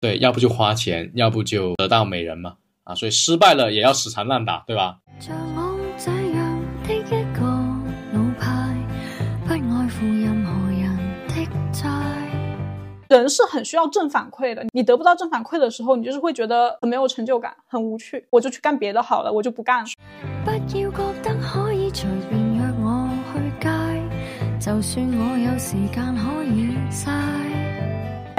对，要不就花钱，要不就得到美人嘛，啊，所以失败了也要死缠烂打，对吧？像我这样的一个老派，不爱负任何人的债。人是很需要正反馈的，你得不到正反馈的时候，你就是会觉得很没有成就感，很无趣，我就去干别的好了，我就不干了。不要觉得可以随便约我去街，就算我有时间可以晒。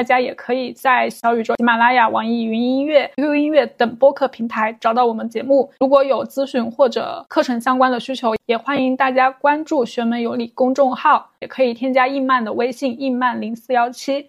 大家也可以在小宇宙、喜马拉雅、网易云音乐、QQ 音乐等播客平台找到我们节目。如果有咨询或者课程相关的需求，也欢迎大家关注“学门有理”公众号，也可以添加易曼的微信“易曼零四幺七”。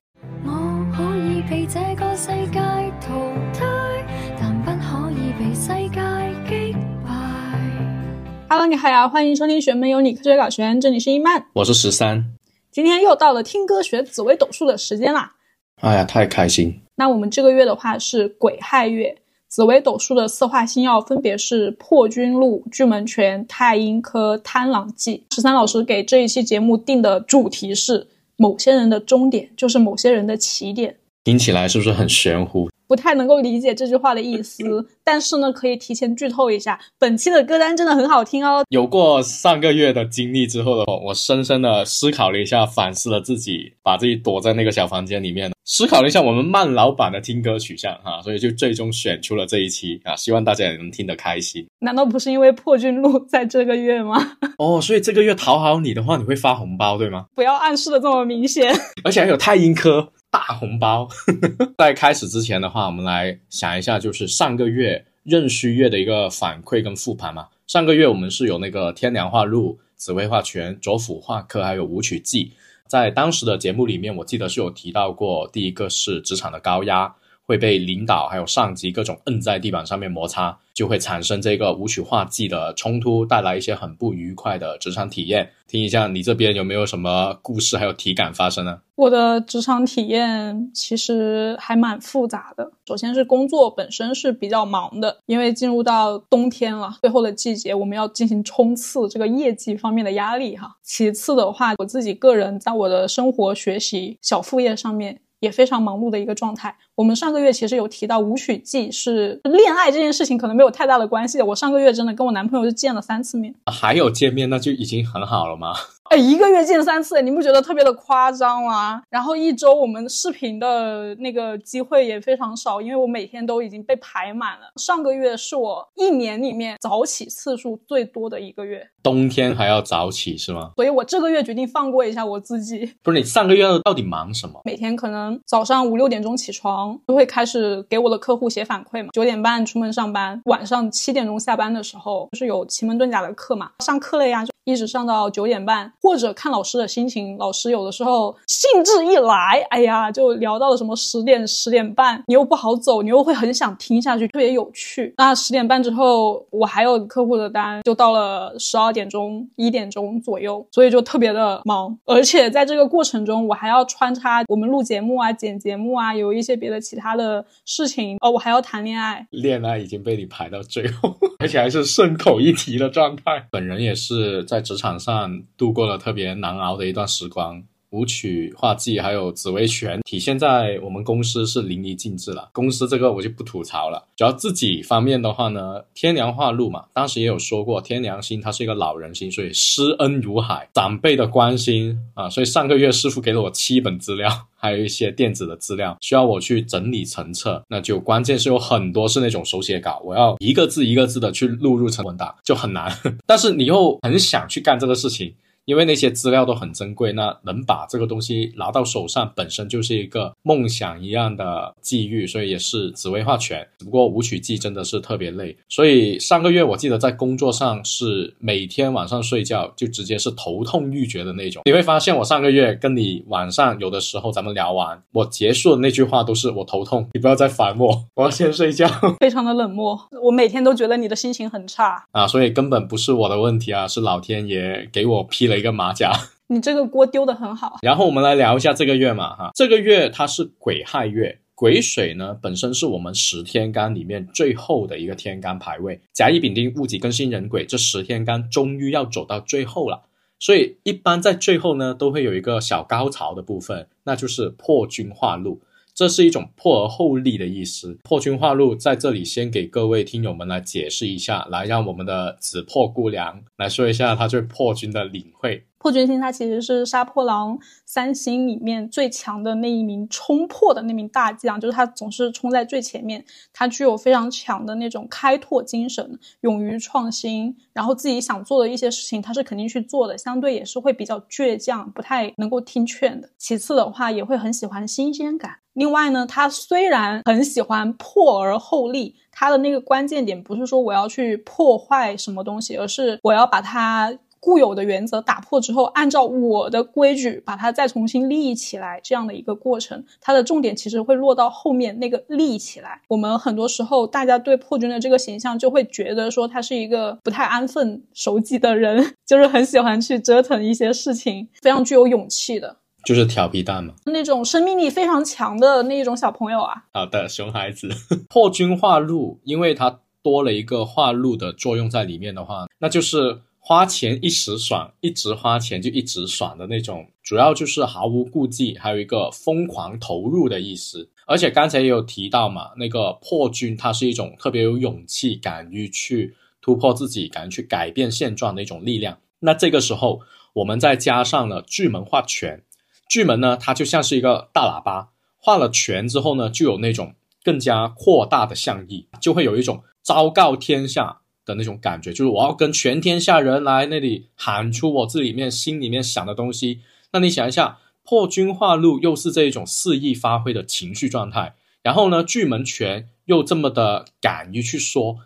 Hello，你好呀，欢迎收听“学门有理”科学搞学，这里是易曼，我是十三。今天又到了听歌学紫微斗数的时间啦。哎呀，太开心！那我们这个月的话是癸亥月，紫微斗数的四化星耀分别是破军禄、巨门权、太阴科、贪狼忌。十三老师给这一期节目定的主题是：某些人的终点就是某些人的起点。听起来是不是很玄乎？不太能够理解这句话的意思，但是呢，可以提前剧透一下，本期的歌单真的很好听哦。有过上个月的经历之后的话，我深深的思考了一下，反思了自己，把自己躲在那个小房间里面，思考了一下我们慢老板的听歌取向哈，所以就最终选出了这一期啊，希望大家也能听得开心。难道不是因为破军路在这个月吗？哦，所以这个月讨好你的话，你会发红包对吗？不要暗示的这么明显，而且还有太阴科。大红包，在开始之前的话，我们来想一下，就是上个月壬戌月的一个反馈跟复盘嘛。上个月我们是有那个天梁化禄、紫薇化权、左辅化科，还有武曲忌。在当时的节目里面，我记得是有提到过，第一个是职场的高压。会被领导还有上级各种摁在地板上面摩擦，就会产生这个无曲化忌的冲突，带来一些很不愉快的职场体验。听一下你这边有没有什么故事还有体感发生呢？我的职场体验其实还蛮复杂的。首先是工作本身是比较忙的，因为进入到冬天了，最后的季节我们要进行冲刺，这个业绩方面的压力哈。其次的话，我自己个人在我的生活、学习、小副业上面。也非常忙碌的一个状态。我们上个月其实有提到舞曲季是恋爱这件事情，可能没有太大的关系。我上个月真的跟我男朋友就见了三次面，还有见面那就已经很好了吗？哎，一个月见三次，你不觉得特别的夸张吗？然后一周我们视频的那个机会也非常少，因为我每天都已经被排满了。上个月是我一年里面早起次数最多的一个月，冬天还要早起是吗？所以我这个月决定放过一下我自己。不是你上个月到底忙什么？每天可能早上五六点钟起床，就会开始给我的客户写反馈嘛。九点半出门上班，晚上七点钟下班的时候，就是有奇门遁甲的课嘛，上课了呀，就一直上到九点半。或者看老师的心情，老师有的时候兴致一来，哎呀，就聊到了什么十点、十点半，你又不好走，你又会很想听下去，特别有趣。那十点半之后，我还有客户的单，就到了十二点钟、一点钟左右，所以就特别的忙。而且在这个过程中，我还要穿插我们录节目啊、剪节目啊，有一些别的其他的事情哦，我还要谈恋爱。恋爱已经被你排到最后，而且还是顺口一提的状态。本人也是在职场上度过了。特别难熬的一段时光，舞曲画技还有紫薇拳体现在我们公司是淋漓尽致了。公司这个我就不吐槽了，主要自己方面的话呢，天良化禄嘛，当时也有说过，天良星它是一个老人星，所以施恩如海，长辈的关心啊，所以上个月师傅给了我七本资料，还有一些电子的资料需要我去整理成册，那就关键是有很多是那种手写稿，我要一个字一个字的去录入成文档，就很难。但是你又很想去干这个事情。因为那些资料都很珍贵，那能把这个东西拿到手上，本身就是一个梦想一样的际遇，所以也是紫薇化权。只不过舞曲季真的是特别累，所以上个月我记得在工作上是每天晚上睡觉就直接是头痛欲绝的那种。你会发现我上个月跟你晚上有的时候咱们聊完，我结束的那句话都是我头痛，你不要再烦我，我要先睡觉。非常的冷漠，我每天都觉得你的心情很差啊，所以根本不是我的问题啊，是老天爷给我批了。一个马甲，你这个锅丢的很好。然后我们来聊一下这个月嘛，哈，这个月它是癸亥月，癸水呢本身是我们十天干里面最后的一个天干排位，甲乙丙丁戊己庚辛壬癸这十天干终于要走到最后了，所以一般在最后呢都会有一个小高潮的部分，那就是破军化禄。这是一种破而后立的意思。破军化禄在这里先给各位听友们来解释一下，来让我们的紫破姑娘来说一下她对破军的领会。破军星它其实是杀破狼三星里面最强的那一名冲破的那名大将，就是他总是冲在最前面，他具有非常强的那种开拓精神，勇于创新，然后自己想做的一些事情他是肯定去做的，相对也是会比较倔强，不太能够听劝的。其次的话，也会很喜欢新鲜感。另外呢，他虽然很喜欢破而后立，他的那个关键点不是说我要去破坏什么东西，而是我要把它。固有的原则打破之后，按照我的规矩把它再重新立起来，这样的一个过程，它的重点其实会落到后面那个立起来。我们很多时候，大家对破军的这个形象就会觉得说他是一个不太安分守己的人，就是很喜欢去折腾一些事情，非常具有勇气的，就是调皮蛋嘛，那种生命力非常强的那种小朋友啊。好的，熊孩子 破军化禄，因为它多了一个化禄的作用在里面的话，那就是。花钱一时爽，一直花钱就一直爽的那种，主要就是毫无顾忌，还有一个疯狂投入的意思。而且刚才也有提到嘛，那个破军它是一种特别有勇气、敢于去突破自己、敢于去改变现状的一种力量。那这个时候，我们再加上了巨门化权，巨门呢，它就像是一个大喇叭，化了权之后呢，就有那种更加扩大的象意，就会有一种昭告天下。的那种感觉，就是我要跟全天下人来那里喊出我这里面心里面想的东西。那你想一下，破军化禄又是这一种肆意发挥的情绪状态，然后呢，巨门拳又这么的敢于去说，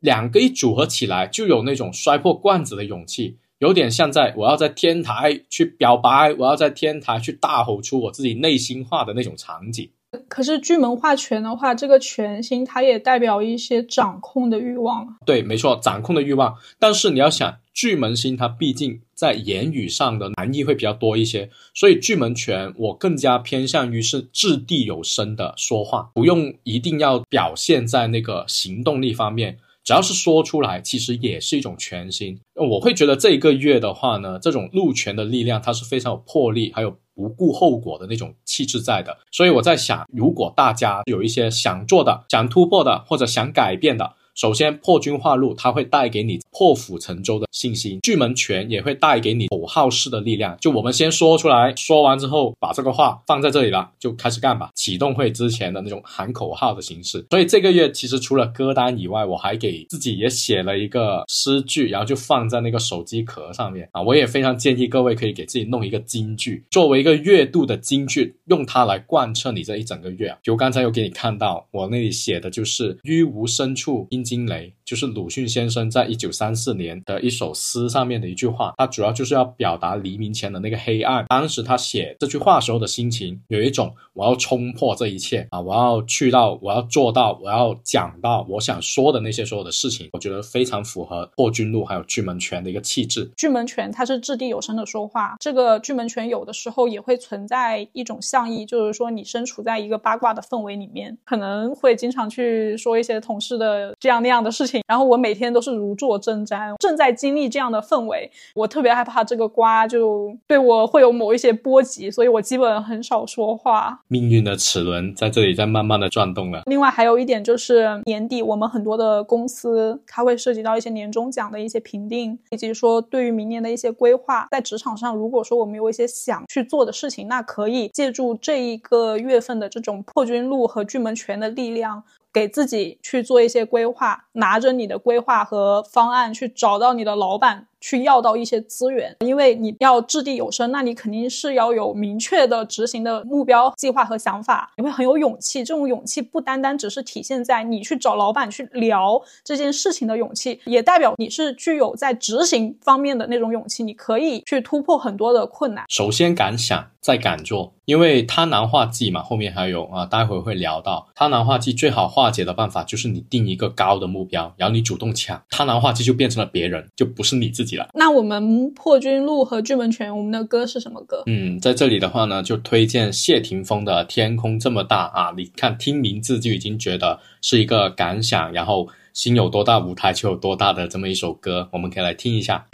两个一组合起来，就有那种摔破罐子的勇气，有点像在我要在天台去表白，我要在天台去大吼出我自己内心话的那种场景。可是巨门化权的话，这个权星它也代表一些掌控的欲望对，没错，掌控的欲望。但是你要想，巨门星它毕竟在言语上的含义会比较多一些，所以巨门权我更加偏向于是掷地有声的说话，不用一定要表现在那个行动力方面。只要是说出来，其实也是一种全新。我会觉得这一个月的话呢，这种路权的力量，它是非常有魄力，还有不顾后果的那种气质在的。所以我在想，如果大家有一些想做的、想突破的，或者想改变的。首先，破军化禄，它会带给你破釜沉舟的信心；巨门拳也会带给你口号式的力量。就我们先说出来，说完之后，把这个话放在这里了，就开始干吧。启动会之前的那种喊口号的形式。所以这个月其实除了歌单以外，我还给自己也写了一个诗句，然后就放在那个手机壳上面啊。我也非常建议各位可以给自己弄一个金句，作为一个月度的金句，用它来贯彻你这一整个月。就刚才有给你看到，我那里写的就是“于无深处”。惊雷就是鲁迅先生在一九三四年的一首诗上面的一句话，他主要就是要表达黎明前的那个黑暗。当时他写这句话时候的心情，有一种我要冲破这一切啊，我要去到，我要做到，我要讲到我想说的那些所有的事情。我觉得非常符合破军路还有巨门拳的一个气质。巨门拳它是掷地有声的说话，这个巨门拳有的时候也会存在一种象意，就是说你身处在一个八卦的氛围里面，可能会经常去说一些同事的这样。那样的事情，然后我每天都是如坐针毡，正在经历这样的氛围，我特别害怕这个瓜就对我会有某一些波及，所以我基本很少说话。命运的齿轮在这里在慢慢的转动了。另外还有一点就是年底我们很多的公司，它会涉及到一些年终奖的一些评定，以及说对于明年的一些规划。在职场上，如果说我们有一些想去做的事情，那可以借助这一个月份的这种破军路和巨门拳的力量。给自己去做一些规划，拿着你的规划和方案去找到你的老板。去要到一些资源，因为你要掷地有声，那你肯定是要有明确的执行的目标、计划和想法，你会很有勇气。这种勇气不单单只是体现在你去找老板去聊这件事情的勇气，也代表你是具有在执行方面的那种勇气。你可以去突破很多的困难。首先敢想，再敢做，因为贪婪化忌嘛，后面还有啊，待会会聊到贪婪化忌最好化解的办法就是你定一个高的目标，然后你主动抢，贪婪化忌就变成了别人，就不是你自己。那我们破军路和巨门泉，我们的歌是什么歌？嗯，在这里的话呢，就推荐谢霆锋的《天空这么大》啊！你看听名字就已经觉得是一个感想，然后心有多大，舞台就有多大的这么一首歌，我们可以来听一下。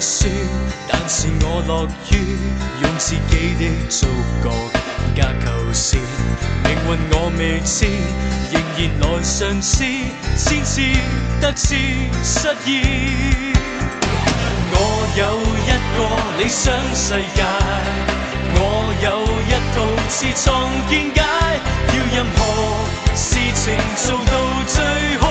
说，但是我乐于用自己的触觉更加构思。命运我未知，仍然来尝试，先知得知失意。我有一个理想世界，我有一套自创见解，要任何事情做到最好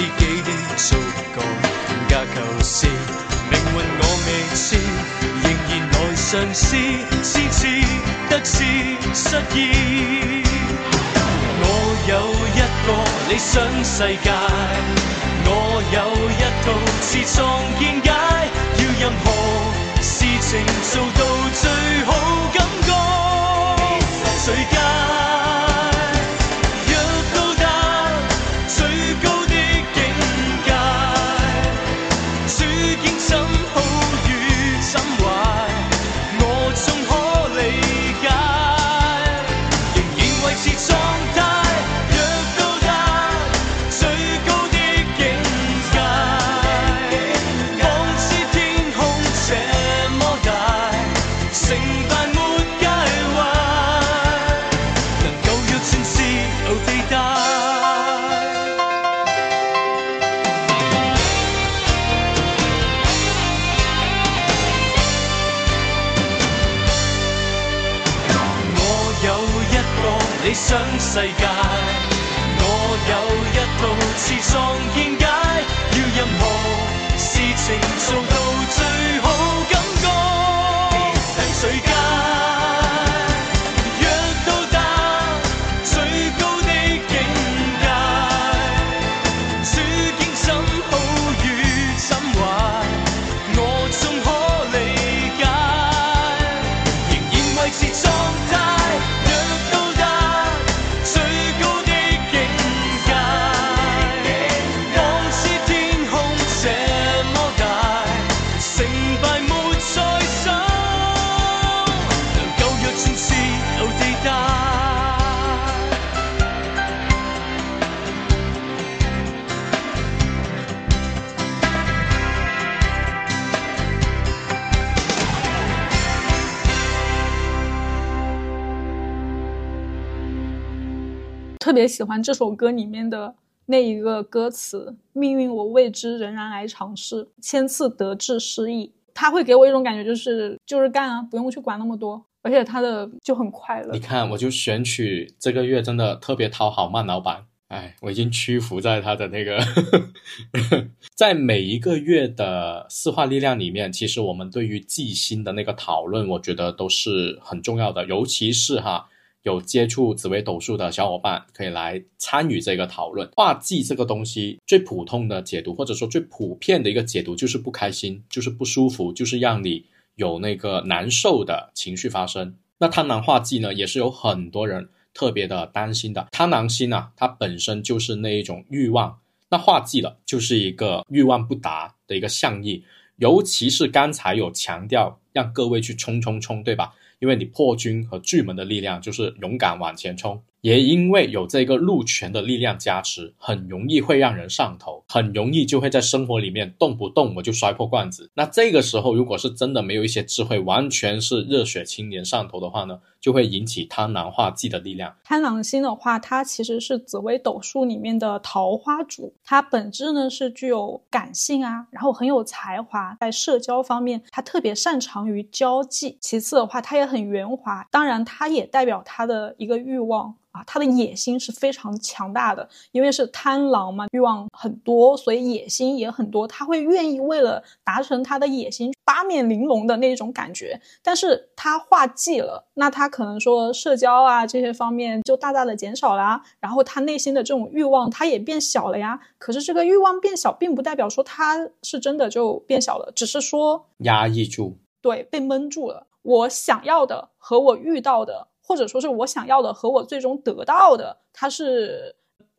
自己的觸覺更加構思。命运我未知，仍然来尝试，次次得知失意。我有一個理想世界，我有一套自創見解，要任何事情做到最好感覺，最佳。别喜欢这首歌里面的那一个歌词：“命运我未知，仍然来尝试，千次得志失意。”它会给我一种感觉，就是就是干啊，不用去管那么多，而且它的就很快乐你。看，我就选取这个月真的特别讨好慢老板。哎，我已经屈服在他的那个，在每一个月的四化力量里面，其实我们对于记星的那个讨论，我觉得都是很重要的，尤其是哈有接触紫微斗数的小伙伴可以来参与这个讨论。画技这个东西最普通的解读，或者说最普遍的一个解读，就是不开心，就是不舒服，就是让你有那个难受的情绪发生。那贪狼画技呢，也是有很多人特别的担心的。贪狼星啊，它本身就是那一种欲望，那画技了就是一个欲望不达的一个象意。尤其是刚才有强调让各位去冲冲冲，对吧？因为你破军和巨门的力量就是勇敢往前冲，也因为有这个禄权的力量加持，很容易会让人上头，很容易就会在生活里面动不动我就摔破罐子。那这个时候，如果是真的没有一些智慧，完全是热血青年上头的话呢，就会引起贪婪化忌的力量。贪狼星的话，它其实是紫微斗数里面的桃花主，它本质呢是具有感性啊，然后很有才华，在社交方面它特别擅长于交际。其次的话，它也很圆滑，当然它也代表它的一个欲望。啊，他的野心是非常强大的，因为是贪狼嘛，欲望很多，所以野心也很多。他会愿意为了达成他的野心，八面玲珑的那种感觉。但是他画技了，那他可能说社交啊这些方面就大大的减少了啊，然后他内心的这种欲望他也变小了呀。可是这个欲望变小，并不代表说他是真的就变小了，只是说压抑住，对，被闷住了。我想要的和我遇到的，或者说是我想要的和我最终得到的，它是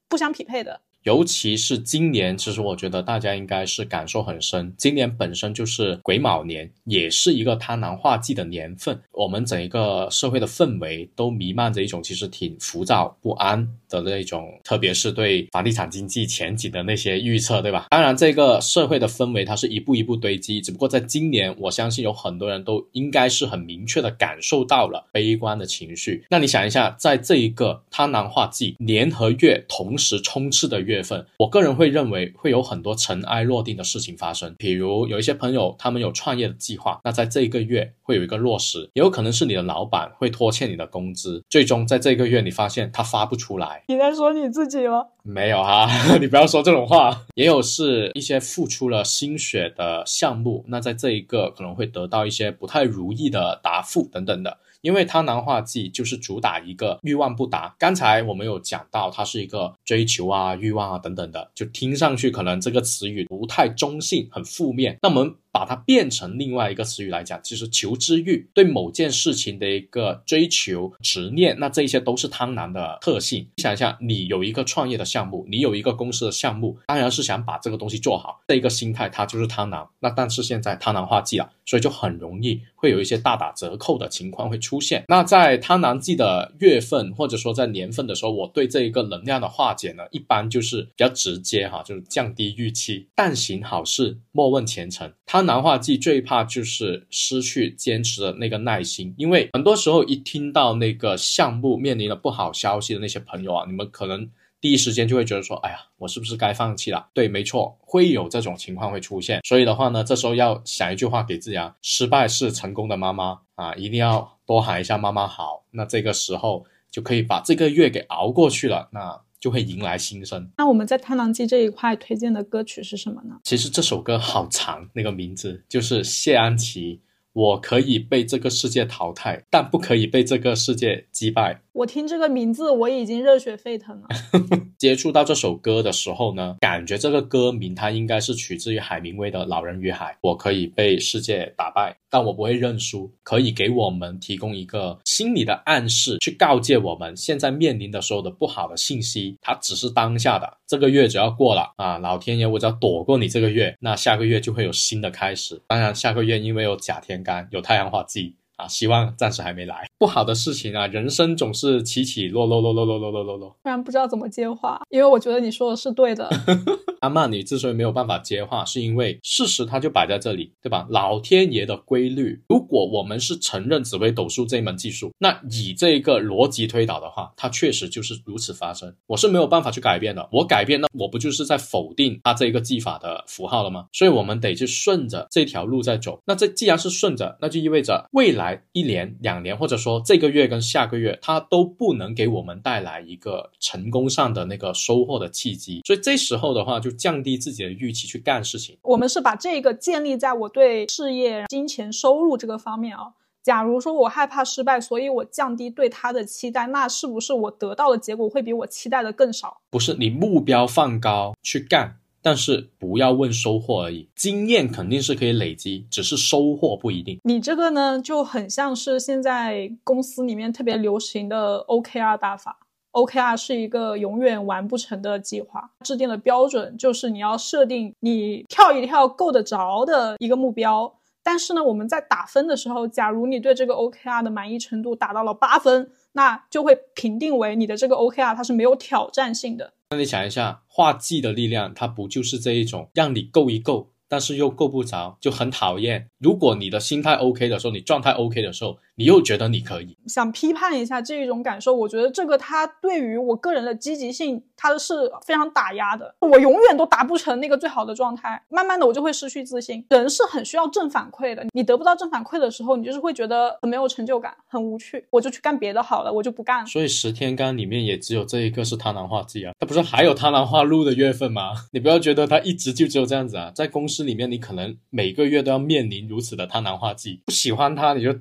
不相匹配的。尤其是今年，其实我觉得大家应该是感受很深。今年本身就是癸卯年，也是一个贪婪化忌的年份。我们整一个社会的氛围都弥漫着一种其实挺浮躁不安的那种，特别是对房地产经济前景的那些预测，对吧？当然，这个社会的氛围它是一步一步堆积，只不过在今年，我相信有很多人都应该是很明确的感受到了悲观的情绪。那你想一下，在这一个贪婪化忌年和月同时冲刺的。月份，我个人会认为会有很多尘埃落定的事情发生。比如有一些朋友，他们有创业的计划，那在这一个月会有一个落实，也有可能是你的老板会拖欠你的工资，最终在这个月你发现他发不出来。你在说你自己吗？没有哈，你不要说这种话。也有是一些付出了心血的项目，那在这一个可能会得到一些不太如意的答复等等的。因为贪婪化忌就是主打一个欲望不达。刚才我们有讲到，它是一个追求啊、欲望啊等等的，就听上去可能这个词语不太中性，很负面。那我们。把它变成另外一个词语来讲，其实求知欲对某件事情的一个追求、执念，那这些都是贪婪的特性。你想一下，你有一个创业的项目，你有一个公司的项目，当然是想把这个东西做好，这一个心态它就是贪婪。那但是现在贪婪化忌了，所以就很容易会有一些大打折扣的情况会出现。那在贪婪季的月份或者说在年份的时候，我对这一个能量的化解呢，一般就是比较直接哈，就是降低预期，但行好事，莫问前程。他南化剂最怕就是失去坚持的那个耐心，因为很多时候一听到那个项目面临了不好消息的那些朋友啊，你们可能第一时间就会觉得说，哎呀，我是不是该放弃了？对，没错，会有这种情况会出现。所以的话呢，这时候要想一句话给自己啊：失败是成功的妈妈啊，一定要多喊一下妈妈好。那这个时候就可以把这个月给熬过去了。那。就会迎来新生。那我们在《贪狼记》这一块推荐的歌曲是什么呢？其实这首歌好长，那个名字就是谢安琪。我可以被这个世界淘汰，但不可以被这个世界击败。我听这个名字，我已经热血沸腾了。接触到这首歌的时候呢，感觉这个歌名它应该是取自于海明威的《老人与海》。我可以被世界打败，但我不会认输。可以给我们提供一个心理的暗示，去告诫我们现在面临的所有的不好的信息，它只是当下的。这个月只要过了啊，老天爷我只要躲过你这个月，那下个月就会有新的开始。当然，下个月因为有甲天干，有太阳化忌。啊，希望暂时还没来。不好的事情啊，人生总是起起落落落落落落落落落。突然不知道怎么接话，因为我觉得你说的是对的。阿曼，你之所以没有办法接话，是因为事实它就摆在这里，对吧？老天爷的规律，如果我们是承认紫微斗数这一门技术，那以这个逻辑推导的话，它确实就是如此发生。我是没有办法去改变的。我改变，那我不就是在否定它这一个技法的符号了吗？所以我们得去顺着这条路在走。那这既然是顺着，那就意味着未来。一年、两年，或者说这个月跟下个月，它都不能给我们带来一个成功上的那个收获的契机。所以这时候的话，就降低自己的预期去干事情。我们是把这个建立在我对事业、金钱、收入这个方面啊。假如说我害怕失败，所以我降低对他的期待，那是不是我得到的结果会比我期待的更少？不是，你目标放高去干。但是不要问收获而已，经验肯定是可以累积，只是收获不一定。你这个呢，就很像是现在公司里面特别流行的 OKR 大法。OKR 是一个永远完不成的计划，制定的标准就是你要设定你跳一跳够得着的一个目标。但是呢，我们在打分的时候，假如你对这个 OKR 的满意程度达到了八分，那就会评定为你的这个 OKR 它是没有挑战性的。那你想一下，画技的力量，它不就是这一种，让你够一够，但是又够不着，就很讨厌。如果你的心态 OK 的时候，你状态 OK 的时候。你又觉得你可以。想批判一下这一种感受，我觉得这个它对于我个人的积极性，它是非常打压的。我永远都达不成那个最好的状态，慢慢的我就会失去自信。人是很需要正反馈的，你得不到正反馈的时候，你就是会觉得很没有成就感，很无趣，我就去干别的好了，我就不干了。所以十天干里面也只有这一个是贪婪化忌啊，它不是还有贪婪化禄的月份吗？你不要觉得它一直就只有这样子啊，在公司里面你可能每个月都要面临如此的贪婪化忌，不喜欢他你就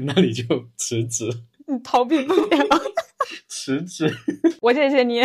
那你就辞职，你逃避不了。辞职。我谢谢你。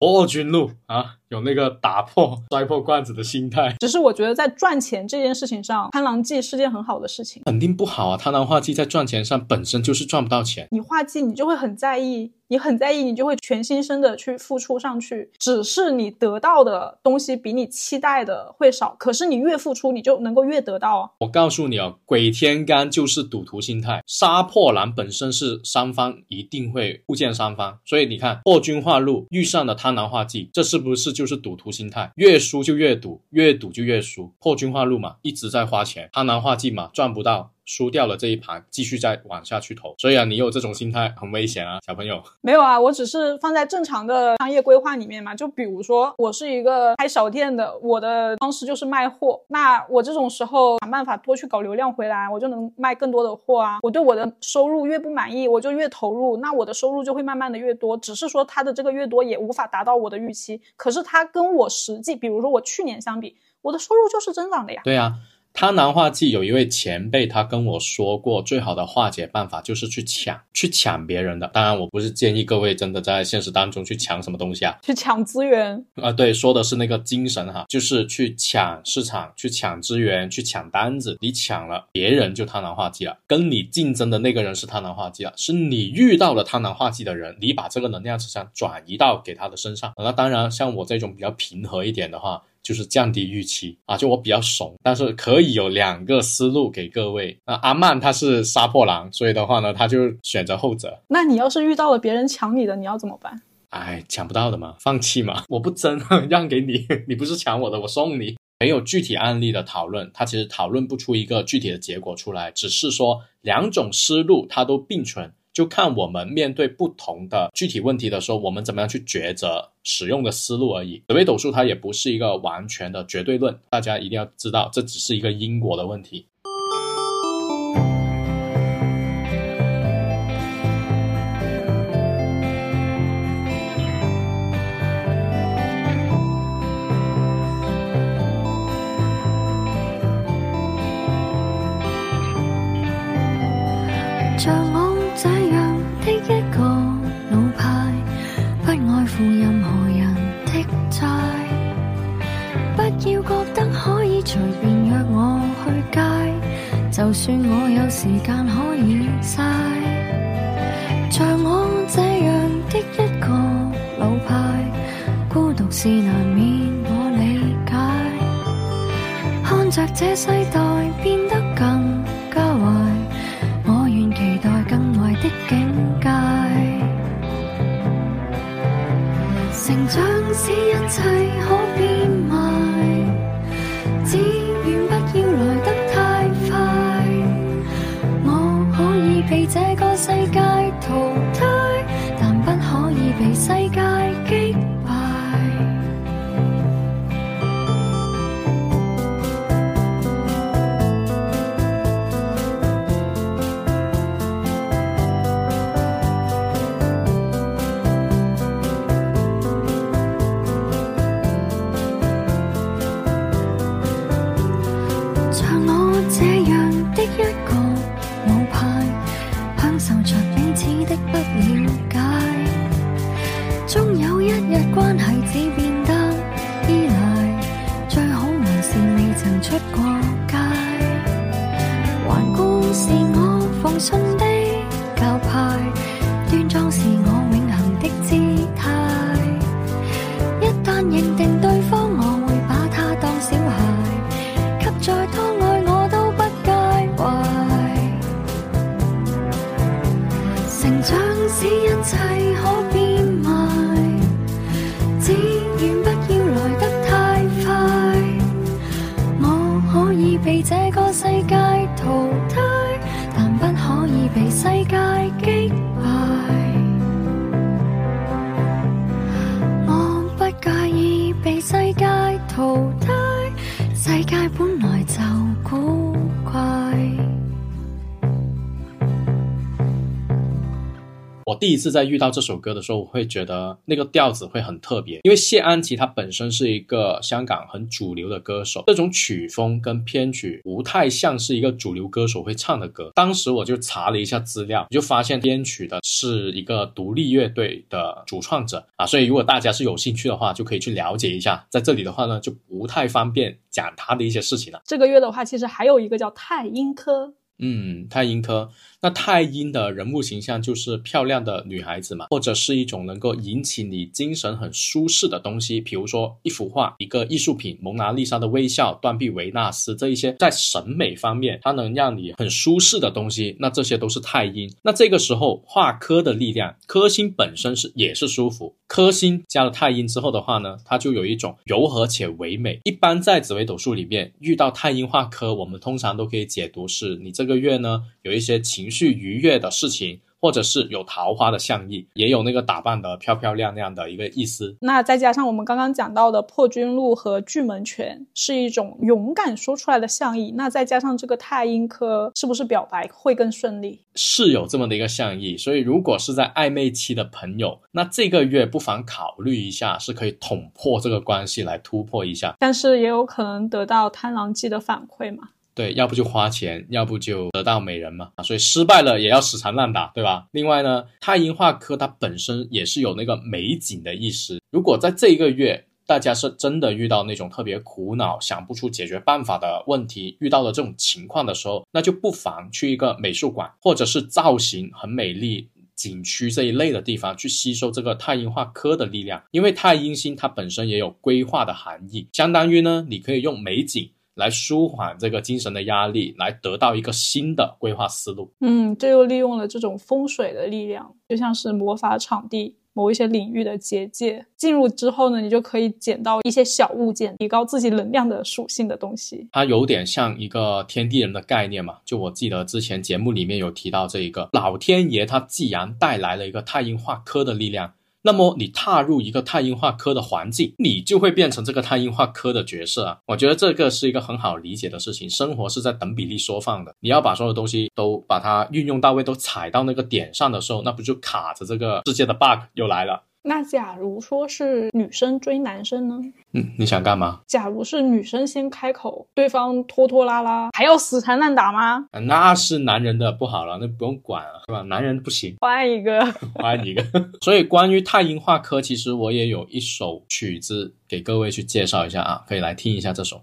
破军路啊，有那个打破摔破罐子的心态，只是我觉得在赚钱这件事情上，贪狼忌是件很好的事情。肯定不好啊。贪狼化忌在赚钱上本身就是赚不到钱，你画技，你就会很在意，你很在意，你就会全心身的去付出上去。只是你得到的东西比你期待的会少，可是你越付出，你就能够越得到啊。我告诉你啊，鬼天干就是赌徒心态，杀破狼本身是三方一定会互见三方，所以你看破军化禄遇上了贪婪化忌，这是不是就是赌徒心态？越输就越赌，越赌就越输。破军化路嘛，一直在花钱；贪婪化忌嘛，赚不到。输掉了这一盘，继续再往下去投，所以啊，你有这种心态很危险啊，小朋友。没有啊，我只是放在正常的商业规划里面嘛。就比如说，我是一个开小店的，我的方式就是卖货。那我这种时候想办法多去搞流量回来，我就能卖更多的货啊。我对我的收入越不满意，我就越投入，那我的收入就会慢慢的越多。只是说它的这个越多也无法达到我的预期，可是它跟我实际，比如说我去年相比，我的收入就是增长的呀。对呀。贪婪化忌有一位前辈，他跟我说过，最好的化解办法就是去抢，去抢别人的。当然，我不是建议各位真的在现实当中去抢什么东西啊，去抢资源啊。对，说的是那个精神哈，就是去抢市场，去抢资源，去抢单子。你抢了，别人就贪婪化忌了，跟你竞争的那个人是贪婪化忌了，是你遇到了贪婪化忌的人，你把这个能量磁场转移到给他的身上。那当然，像我这种比较平和一点的话。就是降低预期啊，就我比较怂，但是可以有两个思路给各位。那阿曼他是杀破狼，所以的话呢，他就选择后者。那你要是遇到了别人抢你的，你要怎么办？哎，抢不到的嘛，放弃嘛，我不争，让给你，你不是抢我的，我送你。没有具体案例的讨论，它其实讨论不出一个具体的结果出来，只是说两种思路它都并存。就看我们面对不同的具体问题的时候，我们怎么样去抉择使用的思路而已。紫微斗数它也不是一个完全的绝对论，大家一定要知道，这只是一个因果的问题。成长使一切可第一次在遇到这首歌的时候，我会觉得那个调子会很特别，因为谢安琪她本身是一个香港很主流的歌手，这种曲风跟编曲不太像是一个主流歌手会唱的歌。当时我就查了一下资料，就发现编曲的是一个独立乐队的主创者啊，所以如果大家是有兴趣的话，就可以去了解一下。在这里的话呢，就不太方便讲他的一些事情了。这个月的话，其实还有一个叫太阴科，嗯，太阴科。那太阴的人物形象就是漂亮的女孩子嘛，或者是一种能够引起你精神很舒适的东西，比如说一幅画、一个艺术品，蒙娜丽莎的微笑、断臂维纳斯这一些，在审美方面它能让你很舒适的东西，那这些都是太阴。那这个时候画科的力量，科星本身是也是舒服，科星加了太阴之后的话呢，它就有一种柔和且唯美。一般在紫微斗数里面遇到太阴化科，我们通常都可以解读是你这个月呢有一些情绪愉悦的事情，或者是有桃花的象意，也有那个打扮的漂漂亮亮的一个意思。那再加上我们刚刚讲到的破军禄和巨门拳，是一种勇敢说出来的象意。那再加上这个太阴科，是不是表白会更顺利？是有这么的一个象意，所以如果是在暧昧期的朋友，那这个月不妨考虑一下，是可以捅破这个关系来突破一下。但是也有可能得到贪狼忌的反馈嘛。对，要不就花钱，要不就得到美人嘛，啊，所以失败了也要死缠烂打，对吧？另外呢，太阴化科它本身也是有那个美景的意思。如果在这一个月，大家是真的遇到那种特别苦恼、想不出解决办法的问题，遇到了这种情况的时候，那就不妨去一个美术馆，或者是造型很美丽。景区这一类的地方去吸收这个太阴化科的力量，因为太阴星它本身也有规划的含义，相当于呢，你可以用美景来舒缓这个精神的压力，来得到一个新的规划思路。嗯，这又利用了这种风水的力量，就像是魔法场地。某一些领域的结界进入之后呢，你就可以捡到一些小物件，提高自己能量的属性的东西。它有点像一个天地人的概念嘛。就我记得之前节目里面有提到这一个老天爷，他既然带来了一个太阴化科的力量。那么你踏入一个碳硬化科的环境，你就会变成这个碳硬化科的角色啊！我觉得这个是一个很好理解的事情。生活是在等比例缩放的，你要把所有东西都把它运用到位，都踩到那个点上的时候，那不就卡着这个世界的 bug 又来了？那假如说是女生追男生呢？嗯，你想干嘛？假如是女生先开口，对方拖拖拉拉，还要死缠烂打吗？啊那是男人的不好了，那不用管了，是吧？男人不行，换一个。换一个。所以关于太阴化科，其实我也有一首曲子给各位去介绍一下啊，可以来听一下这首。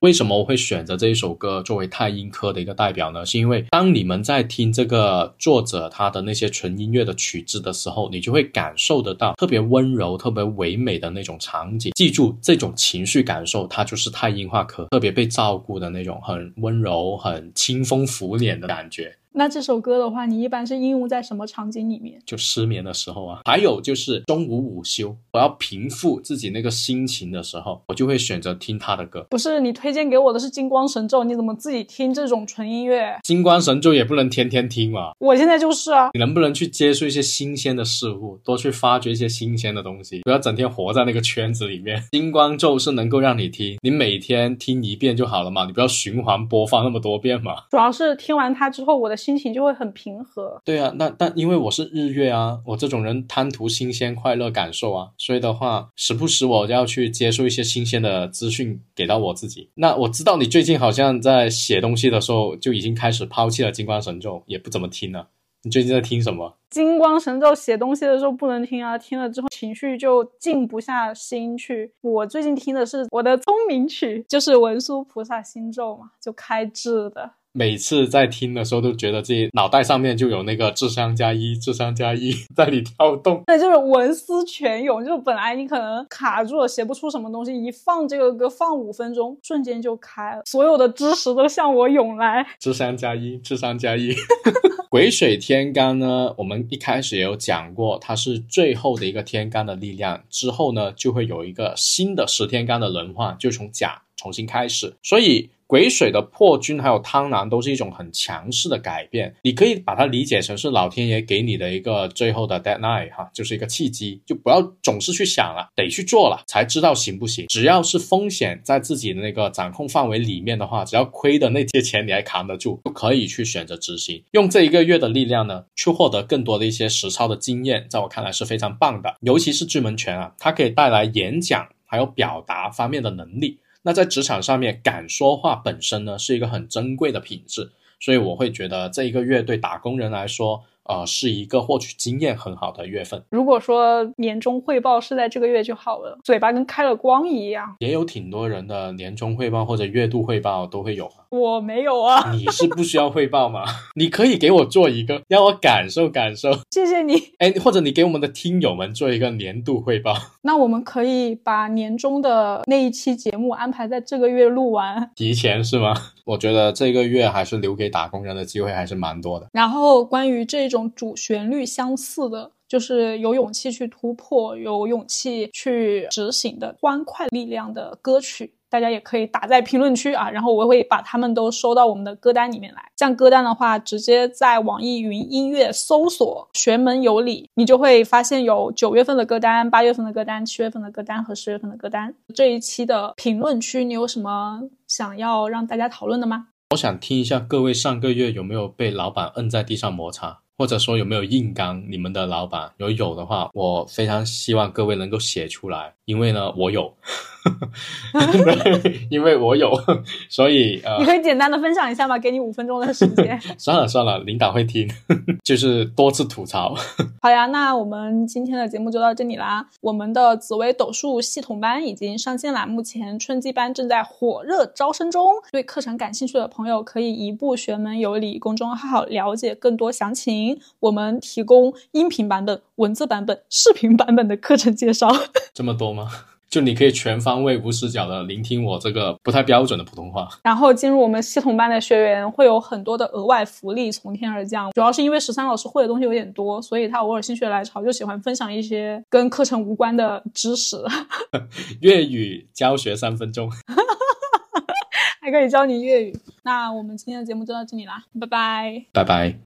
为什么我会选择这一首歌作为太阴科的一个代表呢？是因为当你们在听这个作者他的那些纯音乐的曲子的时候，你就会感受得到特别温柔、特别唯美的那种场景。记住这种情绪感受，它就是太阴化科特别被照顾的那种很温柔、很清风拂脸的感觉。那这首歌的话，你一般是应用在什么场景里面？就失眠的时候啊，还有就是中午午休，我要平复自己那个心情的时候，我就会选择听他的歌。不是你推荐给我的是金光神咒，你怎么自己听这种纯音乐？金光神咒也不能天天听嘛，我现在就是啊，你能不能去接触一些新鲜的事物，多去发掘一些新鲜的东西，不要整天活在那个圈子里面。金光咒是能够让你听，你每天听一遍就好了嘛，你不要循环播放那么多遍嘛。主要是听完它之后，我的心情就会很平和。对啊，那但因为我是日月啊，我这种人贪图新鲜快乐感受啊，所以的话，时不时我要去接受一些新鲜的资讯给到我自己。那我知道你最近好像在写东西的时候就已经开始抛弃了金光神咒，也不怎么听了。你最近在听什么？金光神咒写东西的时候不能听啊，听了之后情绪就静不下心去。我最近听的是我的聪明曲，就是文殊菩萨心咒嘛，就开智的。每次在听的时候都觉得自己脑袋上面就有那个智商加一、智商加一在里跳动。对，就是文思泉涌，就是本来你可能卡住了，写不出什么东西，一放这个歌放五分钟，瞬间就开了，所有的知识都向我涌来。智商加一，智商加一。鬼水天干呢，我们一开始也有讲过，它是最后的一个天干的力量，之后呢就会有一个新的十天干的轮换，就从甲重新开始，所以。癸水的破军还有贪婪都是一种很强势的改变，你可以把它理解成是老天爷给你的一个最后的 deadline 哈，就是一个契机，就不要总是去想了，得去做了才知道行不行。只要是风险在自己的那个掌控范围里面的话，只要亏的那些钱你还扛得住，就可以去选择执行。用这一个月的力量呢，去获得更多的一些实操的经验，在我看来是非常棒的。尤其是巨门拳啊，它可以带来演讲还有表达方面的能力。那在职场上面，敢说话本身呢是一个很珍贵的品质，所以我会觉得这一个月对打工人来说。呃，是一个获取经验很好的月份。如果说年终汇报是在这个月就好了，嘴巴跟开了光一样。也有挺多人的年终汇报或者月度汇报都会有啊。我没有啊。你是不需要汇报吗？你可以给我做一个，让我感受感受。谢谢你。哎，或者你给我们的听友们做一个年度汇报。那我们可以把年终的那一期节目安排在这个月录完。提前是吗？我觉得这个月还是留给打工人的机会还是蛮多的。然后关于这种。主旋律相似的，就是有勇气去突破、有勇气去执行的欢快力量的歌曲，大家也可以打在评论区啊，然后我会把他们都收到我们的歌单里面来。像歌单的话，直接在网易云音乐搜索“玄门有礼”，你就会发现有九月份的歌单、八月份的歌单、七月份的歌单和十月份的歌单。这一期的评论区，你有什么想要让大家讨论的吗？我想听一下各位上个月有没有被老板摁在地上摩擦。或者说有没有硬刚？你们的老板有有的话，我非常希望各位能够写出来，因为呢，我有，因为我有，所以呃，你可以简单的分享一下吗？给你五分钟的时间。算了算了，领导会听，就是多次吐槽。好呀，那我们今天的节目就到这里啦。我们的紫薇斗数系统班已经上线啦，目前春季班正在火热招生中。对课程感兴趣的朋友，可以移步玄门有礼公众号了解更多详情。我们提供音频版本、文字版本、视频版本的课程介绍，这么多吗？就你可以全方位、无死角的聆听我这个不太标准的普通话。然后进入我们系统班的学员会有很多的额外福利从天而降，主要是因为十三老师会的东西有点多，所以他偶尔心血来潮就喜欢分享一些跟课程无关的知识。粤语教学三分钟，还可以教你粤语。那我们今天的节目就到这里啦，拜拜，拜拜。